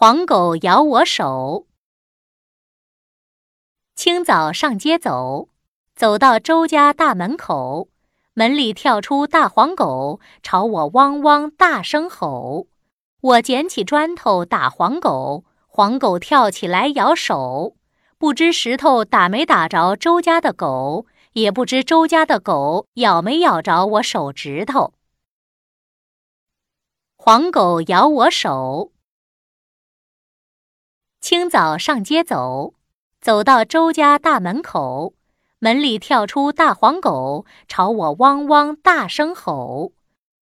黄狗咬我手。清早上街走，走到周家大门口，门里跳出大黄狗，朝我汪汪大声吼。我捡起砖头打黄狗，黄狗跳起来咬手，不知石头打没打着周家的狗。也不知周家的狗咬没咬着我手指头。黄狗咬我手。清早上街走，走到周家大门口，门里跳出大黄狗，朝我汪汪大声吼。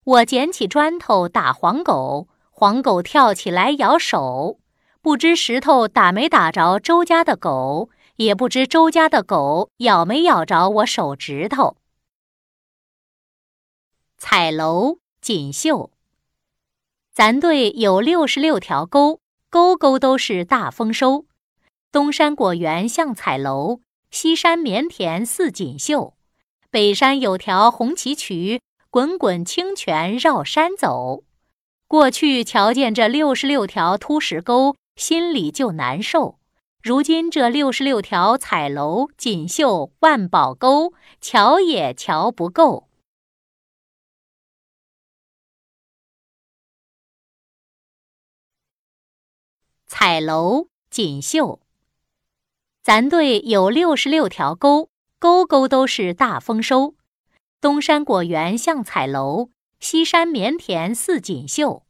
我捡起砖头打黄狗，黄狗跳起来咬手，不知石头打没打着周家的狗。也不知周家的狗咬没咬着我手指头。彩楼锦绣，咱队有六十六条沟，沟沟都是大丰收。东山果园像彩楼，西山棉田似锦绣。北山有条红旗渠，滚滚清泉绕山走。过去瞧见这六十六条凸石沟，心里就难受。如今这六十六条彩楼锦绣万宝沟，瞧也瞧不够。彩楼锦绣，咱队有六十六条沟，沟沟都是大丰收。东山果园像彩楼，西山棉田似锦绣，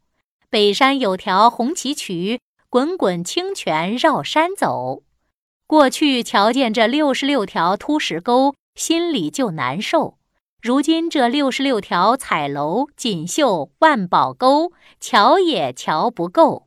北山有条红旗渠。滚滚清泉绕山走，过去瞧见这六十六条凸石沟，心里就难受。如今这六十六条彩楼锦绣万宝沟，瞧也瞧不够。